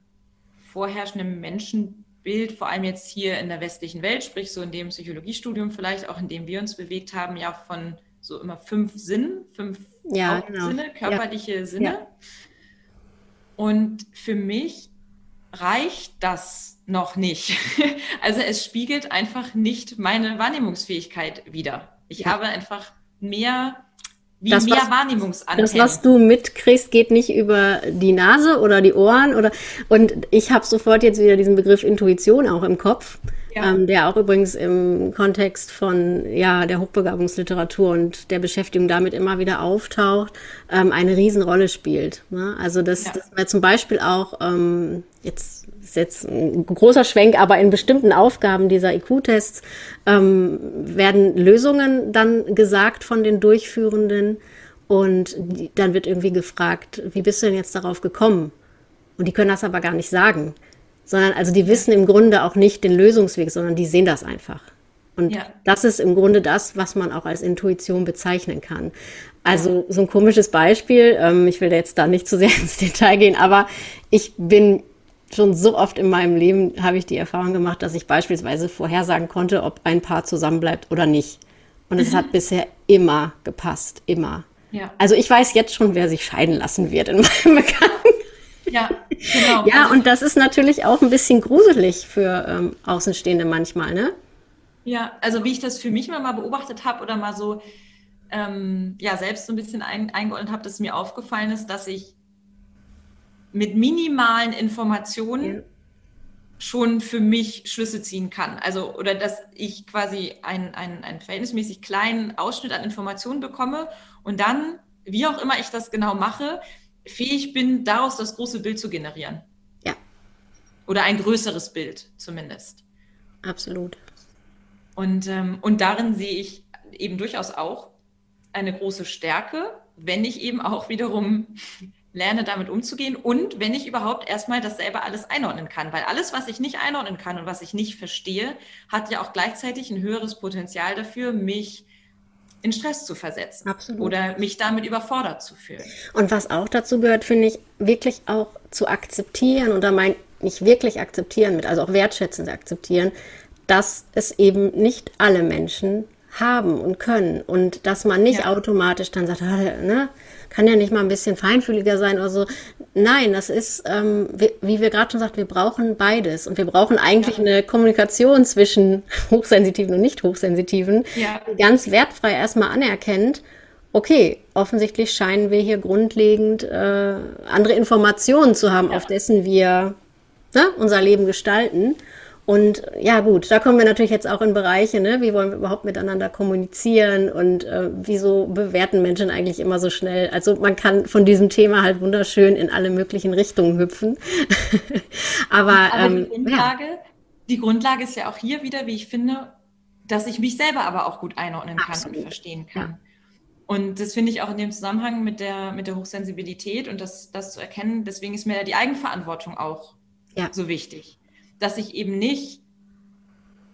vorherrschenden Menschen Bild, vor allem jetzt hier in der westlichen Welt, sprich so in dem Psychologiestudium vielleicht, auch in dem wir uns bewegt haben, ja von so immer fünf Sinnen, fünf ja, genau. Sinne, körperliche ja. Sinne. Ja. Und für mich reicht das noch nicht. <laughs> Also es spiegelt einfach nicht meine Wahrnehmungsfähigkeit wider. Ich habe einfach mehr wie das, mehr was, Wahrnehmungsantennen. Das, was du mitkriegst, geht nicht über die Nase oder die Ohren oder und ich habe sofort jetzt wieder diesen Begriff Intuition auch im Kopf, ja. ähm, der auch übrigens im Kontext von ja der Hochbegabungsliteratur und der Beschäftigung damit immer wieder auftaucht, ähm, eine Riesenrolle spielt. Ne? Also das, ja. das wäre zum Beispiel auch ähm, jetzt ist jetzt ein großer Schwenk, aber in bestimmten Aufgaben dieser IQ-Tests ähm, werden Lösungen dann gesagt von den Durchführenden und dann wird irgendwie gefragt, wie bist du denn jetzt darauf gekommen? Und die können das aber gar nicht sagen, sondern also die wissen im Grunde auch nicht den Lösungsweg, sondern die sehen das einfach. Und ja. das ist im Grunde das, was man auch als Intuition bezeichnen kann. Also so ein komisches Beispiel, ähm, ich will jetzt da nicht zu sehr <laughs> ins Detail gehen, aber ich bin schon so oft in meinem Leben habe ich die Erfahrung gemacht, dass ich beispielsweise vorhersagen konnte, ob ein Paar zusammenbleibt oder nicht. Und es hat <laughs> bisher immer gepasst, immer. Ja. Also ich weiß jetzt schon, wer sich scheiden lassen wird in <laughs> meinem Bekannten. Ja, genau. Ja, und das ist natürlich auch ein bisschen gruselig für ähm, Außenstehende manchmal, ne? Ja, also wie ich das für mich mal beobachtet habe oder mal so ähm, ja selbst so ein bisschen ein, eingeordnet habe, dass mir aufgefallen ist, dass ich mit minimalen Informationen ja. schon für mich Schlüsse ziehen kann. Also, oder dass ich quasi einen, einen verhältnismäßig kleinen Ausschnitt an Informationen bekomme und dann, wie auch immer ich das genau mache, fähig bin, daraus das große Bild zu generieren. Ja. Oder ein größeres Bild zumindest. Absolut. Und, ähm, und darin sehe ich eben durchaus auch eine große Stärke, wenn ich eben auch wiederum lerne damit umzugehen und wenn ich überhaupt erstmal das selber alles einordnen kann, weil alles, was ich nicht einordnen kann und was ich nicht verstehe, hat ja auch gleichzeitig ein höheres Potenzial dafür, mich in Stress zu versetzen Absolut. oder mich damit überfordert zu fühlen. Und was auch dazu gehört, finde ich, wirklich auch zu akzeptieren und da mein nicht wirklich akzeptieren mit, also auch wertschätzend akzeptieren, dass es eben nicht alle Menschen haben und können und dass man nicht ja. automatisch dann sagt, <laughs> ne, kann ja nicht mal ein bisschen feinfühliger sein oder so. Nein, das ist, ähm, wie, wie, wir gerade schon sagten, wir brauchen beides und wir brauchen eigentlich ja. eine Kommunikation zwischen <laughs> Hochsensitiven und Nicht-Hochsensitiven, ja. die ganz wertfrei erstmal anerkennt, okay, offensichtlich scheinen wir hier grundlegend äh, andere Informationen zu haben, auf dessen wir ne, unser Leben gestalten. Und ja gut, da kommen wir natürlich jetzt auch in Bereiche, ne? wie wollen wir überhaupt miteinander kommunizieren und äh, wieso bewerten Menschen eigentlich immer so schnell. Also man kann von diesem Thema halt wunderschön in alle möglichen Richtungen hüpfen. <laughs> Aber, aber ähm, die, Grundlage, ja. die Grundlage ist ja auch hier wieder, wie ich finde, dass ich mich selber aber auch gut einordnen kann Absolut. und verstehen kann. Ja. Und das finde ich auch in dem Zusammenhang mit der, mit der Hochsensibilität und das, das zu erkennen, deswegen ist mir die Eigenverantwortung auch ja. so wichtig dass ich eben nicht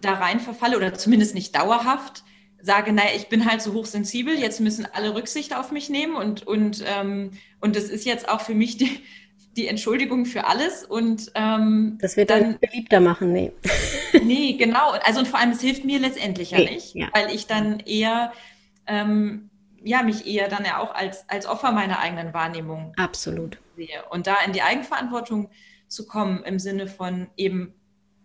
da rein verfalle oder zumindest nicht dauerhaft sage, naja, ich bin halt so hochsensibel, jetzt müssen alle Rücksicht auf mich nehmen und, und, ähm, und das ist jetzt auch für mich die, die Entschuldigung für alles und ähm, das wird dann beliebter machen, nee. <laughs> nee, genau. Also und vor allem, es hilft mir letztendlich ja nicht, ja. weil ich dann eher ähm, ja, mich eher dann ja auch als, als Opfer meiner eigenen Wahrnehmung Absolut. sehe. Und da in die Eigenverantwortung zu kommen im Sinne von eben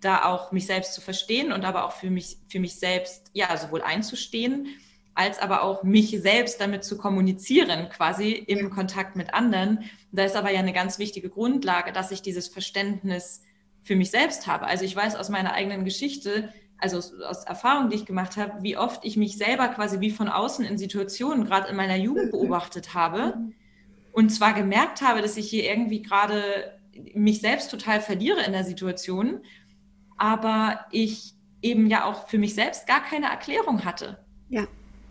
da auch mich selbst zu verstehen und aber auch für mich, für mich selbst, ja, sowohl einzustehen, als aber auch mich selbst damit zu kommunizieren, quasi im Kontakt mit anderen. Da ist aber ja eine ganz wichtige Grundlage, dass ich dieses Verständnis für mich selbst habe. Also ich weiß aus meiner eigenen Geschichte, also aus, aus Erfahrung, die ich gemacht habe, wie oft ich mich selber quasi wie von außen in Situationen, gerade in meiner Jugend beobachtet habe und zwar gemerkt habe, dass ich hier irgendwie gerade mich selbst total verliere in der Situation, aber ich eben ja auch für mich selbst gar keine Erklärung hatte. Ja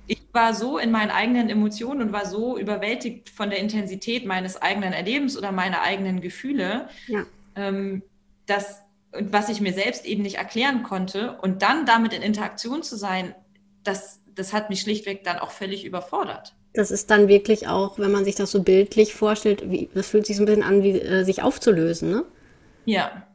ich war so in meinen eigenen Emotionen und war so überwältigt von der Intensität meines eigenen Erlebens oder meiner eigenen Gefühle, ja. ähm, dass was ich mir selbst eben nicht erklären konnte und dann damit in Interaktion zu sein, das, das hat mich schlichtweg dann auch völlig überfordert. Das ist dann wirklich auch, wenn man sich das so bildlich vorstellt, wie, das fühlt sich so ein bisschen an, wie äh, sich aufzulösen, ne? Ja.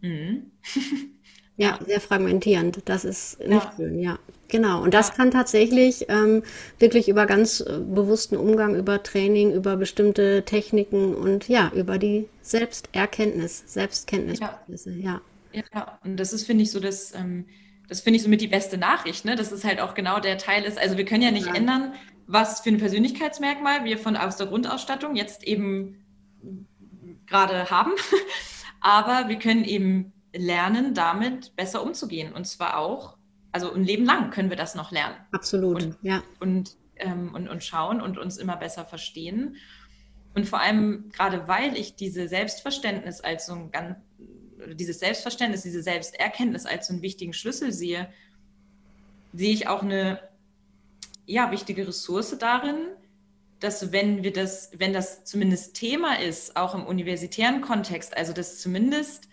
Mhm. <laughs> ja, sehr fragmentierend. Das ist nicht ja. schön, ja. Genau, und das ja. kann tatsächlich ähm, wirklich über ganz äh, bewussten Umgang, über Training, über bestimmte Techniken und ja, über die Selbsterkenntnis, Selbstkenntnisprozesse, ja. ja. Ja, und das ist, finde ich, so das, ähm, das finde ich somit die beste Nachricht, ne? dass es halt auch genau der Teil ist. Also wir können ja nicht ändern, was für ein Persönlichkeitsmerkmal wir von aus der Grundausstattung jetzt eben gerade haben, <laughs> aber wir können eben lernen, damit besser umzugehen und zwar auch also ein Leben lang können wir das noch lernen. Absolut, und, ja. Und, ähm, und, und schauen und uns immer besser verstehen. Und vor allem, gerade weil ich diese Selbstverständnis als so ein ganz, dieses Selbstverständnis, diese Selbsterkenntnis als so einen wichtigen Schlüssel sehe, sehe ich auch eine ja, wichtige Ressource darin, dass wenn wir das, wenn das zumindest Thema ist, auch im universitären Kontext, also dass zumindest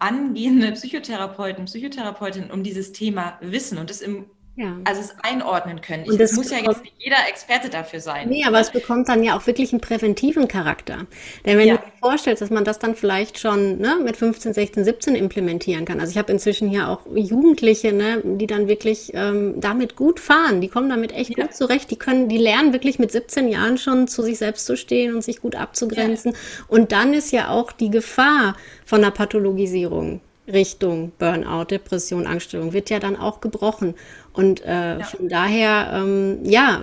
angehende Psychotherapeuten, Psychotherapeutinnen um dieses Thema wissen und es im ja. Also es einordnen können. Ich, es muss ja jetzt nicht jeder Experte dafür sein. Nee, aber es bekommt dann ja auch wirklich einen präventiven Charakter. Denn wenn ja. du dir vorstellst, dass man das dann vielleicht schon ne, mit 15, 16, 17 implementieren kann. Also ich habe inzwischen hier auch Jugendliche, ne, die dann wirklich ähm, damit gut fahren. Die kommen damit echt ja. gut zurecht. Die können, die lernen wirklich mit 17 Jahren schon zu sich selbst zu stehen und sich gut abzugrenzen. Und dann ist ja auch die Gefahr von einer Pathologisierung Richtung Burnout, Depression, Angststörung wird ja dann auch gebrochen. Und äh, ja. von daher, ähm, ja,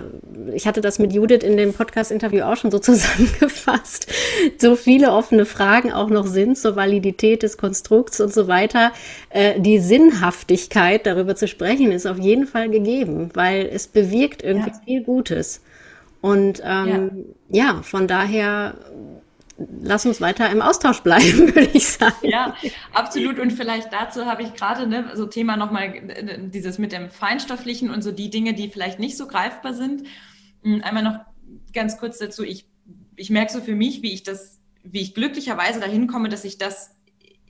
ich hatte das mit Judith in dem Podcast-Interview auch schon so <laughs> zusammengefasst. So viele offene Fragen auch noch sind zur Validität des Konstrukts und so weiter. Äh, die Sinnhaftigkeit, darüber zu sprechen, ist auf jeden Fall gegeben, weil es bewirkt irgendwie ja. viel Gutes. Und ähm, ja. ja, von daher lass uns weiter im Austausch bleiben, <laughs> würde ich sagen. Ja, absolut. Und vielleicht dazu habe ich gerade ne, so Thema nochmal äh, dieses mit dem Feinstofflichen und so die Dinge, die vielleicht nicht so greifbar sind. Hm, einmal noch ganz kurz dazu. Ich, ich merke so für mich, wie ich das, wie ich glücklicherweise dahin komme, dass ich das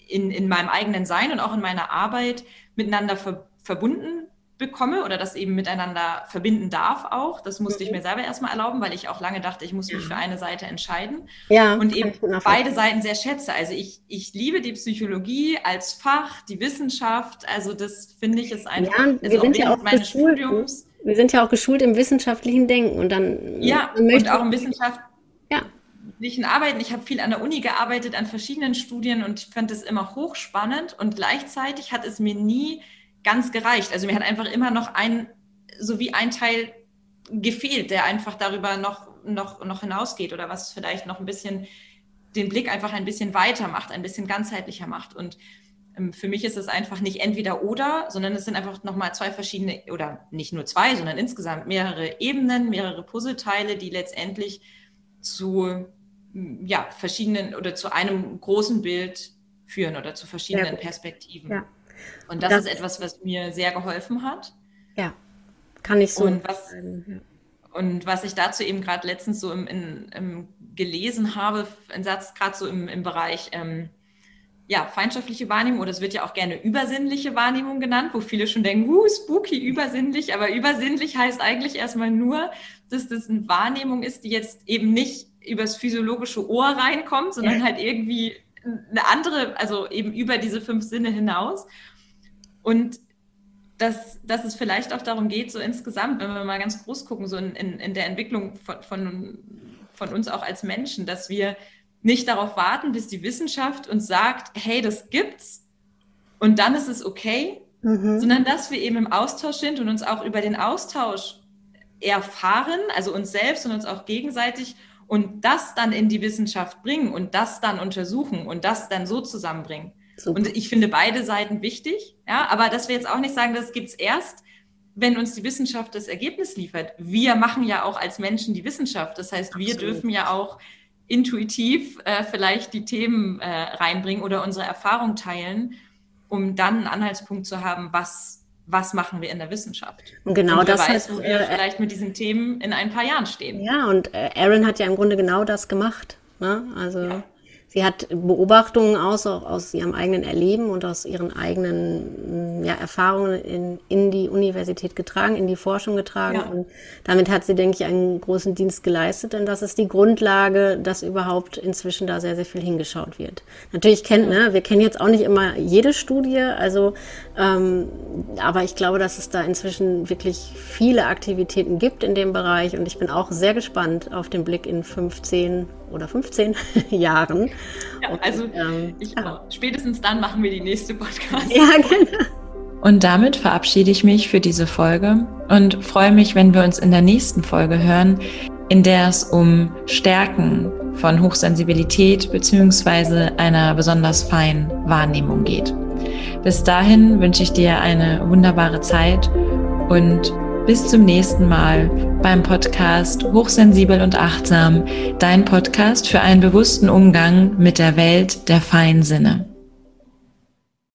in, in meinem eigenen Sein und auch in meiner Arbeit miteinander ver, verbunden bekomme oder das eben miteinander verbinden darf auch. Das musste mhm. ich mir selber erstmal erlauben, weil ich auch lange dachte, ich muss mich für eine Seite entscheiden. Ja, und eben beide Seiten sehr schätze. Also ich, ich liebe die Psychologie als Fach, die Wissenschaft. Also das finde ich ist einfach. Ja, wir also sind ja auch meines geschult, Studiums. Wir sind ja auch geschult im wissenschaftlichen Denken und dann. Ja, und auch im Wissenschaft. Ja Arbeiten. Ich habe viel an der Uni gearbeitet, an verschiedenen Studien und fand es immer hochspannend und gleichzeitig hat es mir nie ganz gereicht. Also mir hat einfach immer noch ein, so wie ein Teil gefehlt, der einfach darüber noch, noch, noch hinausgeht oder was vielleicht noch ein bisschen den Blick einfach ein bisschen weiter macht, ein bisschen ganzheitlicher macht. Und ähm, für mich ist es einfach nicht entweder oder, sondern es sind einfach nochmal zwei verschiedene, oder nicht nur zwei, sondern insgesamt mehrere Ebenen, mehrere Puzzleteile, die letztendlich zu ja, verschiedenen oder zu einem großen Bild führen oder zu verschiedenen Perspektiven. Ja. Und das, das, ist etwas, was mir sehr geholfen hat. Ja, kann ich so. Und was, und was ich dazu eben gerade letztens so im, in, im gelesen habe, ein Satz gerade so im, im Bereich ähm, ja, feindschaftliche Wahrnehmung oder es wird ja auch gerne übersinnliche Wahrnehmung genannt, wo viele schon denken, uh, spooky, übersinnlich, aber übersinnlich heißt eigentlich erstmal nur, dass das eine Wahrnehmung ist, die jetzt eben nicht übers physiologische Ohr reinkommt, sondern ja. halt irgendwie eine andere, also eben über diese fünf Sinne hinaus. Und dass, dass es vielleicht auch darum geht, so insgesamt, wenn wir mal ganz groß gucken, so in, in, in der Entwicklung von, von, von uns auch als Menschen, dass wir nicht darauf warten, bis die Wissenschaft uns sagt, hey, das gibt's und dann ist es okay, mhm. sondern dass wir eben im Austausch sind und uns auch über den Austausch erfahren, also uns selbst und uns auch gegenseitig und das dann in die Wissenschaft bringen und das dann untersuchen und das dann so zusammenbringen. Super. Und ich finde beide Seiten wichtig, ja, aber dass wir jetzt auch nicht sagen, das gibt's erst, wenn uns die Wissenschaft das Ergebnis liefert. Wir machen ja auch als Menschen die Wissenschaft. Das heißt, wir Absolut. dürfen ja auch intuitiv äh, vielleicht die Themen äh, reinbringen oder unsere Erfahrung teilen, um dann einen Anhaltspunkt zu haben, was was machen wir in der Wissenschaft. Und genau und das weiß, wo wir äh, vielleicht mit diesen Themen in ein paar Jahren stehen. Ja, und äh, Aaron hat ja im Grunde genau das gemacht. Ne? Also ja. Sie hat Beobachtungen aus, auch aus ihrem eigenen Erleben und aus ihren eigenen ja, Erfahrungen in, in die Universität getragen, in die Forschung getragen. Ja. Und damit hat sie, denke ich, einen großen Dienst geleistet. Denn das ist die Grundlage, dass überhaupt inzwischen da sehr, sehr viel hingeschaut wird. Natürlich kennt, ne, wir kennen jetzt auch nicht immer jede Studie, also, ähm, aber ich glaube, dass es da inzwischen wirklich viele Aktivitäten gibt in dem Bereich. Und ich bin auch sehr gespannt auf den Blick in 15 oder 15 <laughs> Jahren. Ja, also ähm, ich, ja. spätestens dann machen wir die nächste Podcast. Ja, genau. Und damit verabschiede ich mich für diese Folge und freue mich, wenn wir uns in der nächsten Folge hören, in der es um Stärken von Hochsensibilität bzw. einer besonders feinen Wahrnehmung geht. Bis dahin wünsche ich dir eine wunderbare Zeit und bis zum nächsten Mal beim Podcast Hochsensibel und Achtsam, dein Podcast für einen bewussten Umgang mit der Welt der Feinsinne.